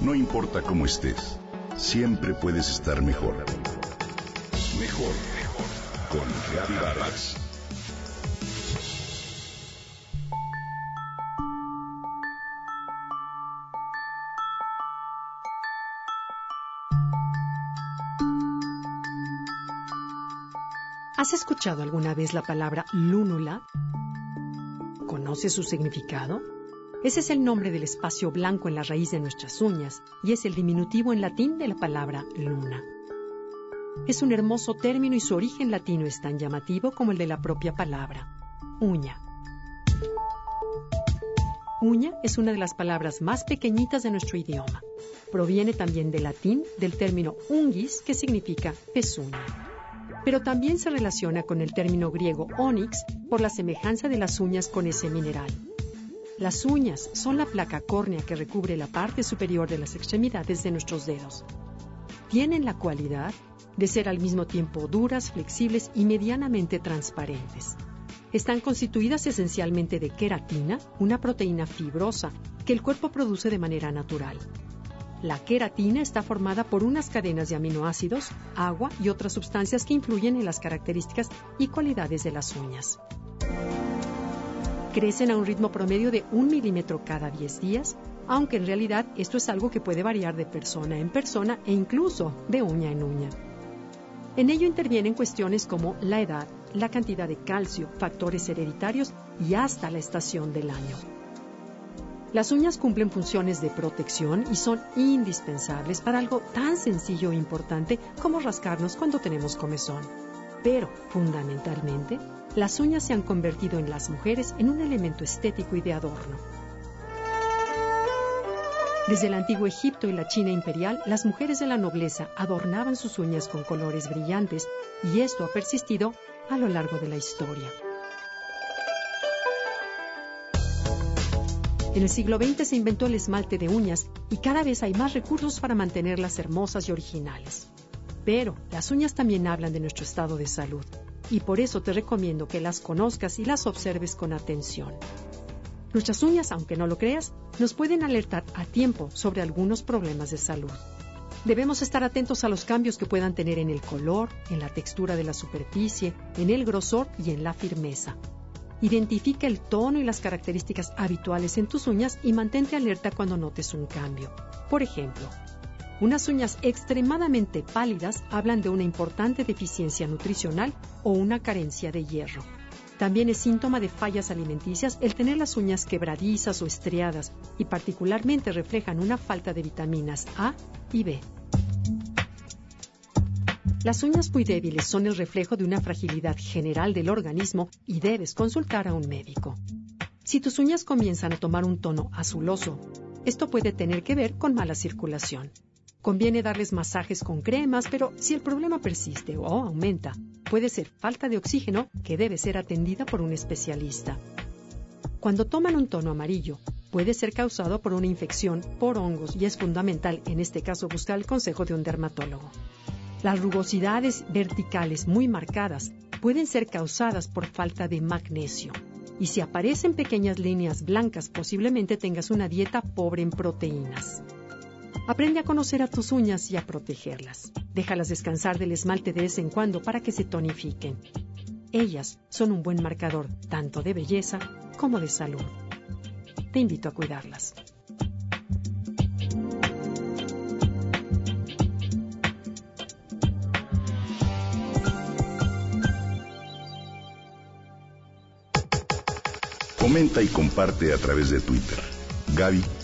No importa cómo estés, siempre puedes estar mejor. Mejor, mejor. Con Reavivadas. ¿Has escuchado alguna vez la palabra lúnula? ¿Conoces su significado? Ese es el nombre del espacio blanco en la raíz de nuestras uñas y es el diminutivo en latín de la palabra luna. Es un hermoso término y su origen latino es tan llamativo como el de la propia palabra, uña. Uña es una de las palabras más pequeñitas de nuestro idioma. Proviene también del latín del término ungis, que significa pezuña pero también se relaciona con el término griego onyx por la semejanza de las uñas con ese mineral. Las uñas son la placa córnea que recubre la parte superior de las extremidades de nuestros dedos. Tienen la cualidad de ser al mismo tiempo duras, flexibles y medianamente transparentes. Están constituidas esencialmente de queratina, una proteína fibrosa que el cuerpo produce de manera natural. La queratina está formada por unas cadenas de aminoácidos, agua y otras sustancias que influyen en las características y cualidades de las uñas. Crecen a un ritmo promedio de un milímetro cada 10 días, aunque en realidad esto es algo que puede variar de persona en persona e incluso de uña en uña. En ello intervienen cuestiones como la edad, la cantidad de calcio, factores hereditarios y hasta la estación del año. Las uñas cumplen funciones de protección y son indispensables para algo tan sencillo e importante como rascarnos cuando tenemos comezón. Pero, fundamentalmente, las uñas se han convertido en las mujeres en un elemento estético y de adorno. Desde el antiguo Egipto y la China imperial, las mujeres de la nobleza adornaban sus uñas con colores brillantes y esto ha persistido a lo largo de la historia. En el siglo XX se inventó el esmalte de uñas y cada vez hay más recursos para mantenerlas hermosas y originales. Pero las uñas también hablan de nuestro estado de salud y por eso te recomiendo que las conozcas y las observes con atención. Nuestras uñas, aunque no lo creas, nos pueden alertar a tiempo sobre algunos problemas de salud. Debemos estar atentos a los cambios que puedan tener en el color, en la textura de la superficie, en el grosor y en la firmeza. Identifica el tono y las características habituales en tus uñas y mantente alerta cuando notes un cambio. Por ejemplo, unas uñas extremadamente pálidas hablan de una importante deficiencia nutricional o una carencia de hierro. También es síntoma de fallas alimenticias el tener las uñas quebradizas o estriadas y particularmente reflejan una falta de vitaminas A y B. Las uñas muy débiles son el reflejo de una fragilidad general del organismo y debes consultar a un médico. Si tus uñas comienzan a tomar un tono azuloso, esto puede tener que ver con mala circulación. Conviene darles masajes con cremas, pero si el problema persiste o aumenta, puede ser falta de oxígeno que debe ser atendida por un especialista. Cuando toman un tono amarillo, puede ser causado por una infección por hongos y es fundamental en este caso buscar el consejo de un dermatólogo. Las rugosidades verticales muy marcadas pueden ser causadas por falta de magnesio. Y si aparecen pequeñas líneas blancas, posiblemente tengas una dieta pobre en proteínas. Aprende a conocer a tus uñas y a protegerlas. Déjalas descansar del esmalte de vez en cuando para que se tonifiquen. Ellas son un buen marcador tanto de belleza como de salud. Te invito a cuidarlas. Comenta y comparte a través de Twitter. Gaby-Vargas.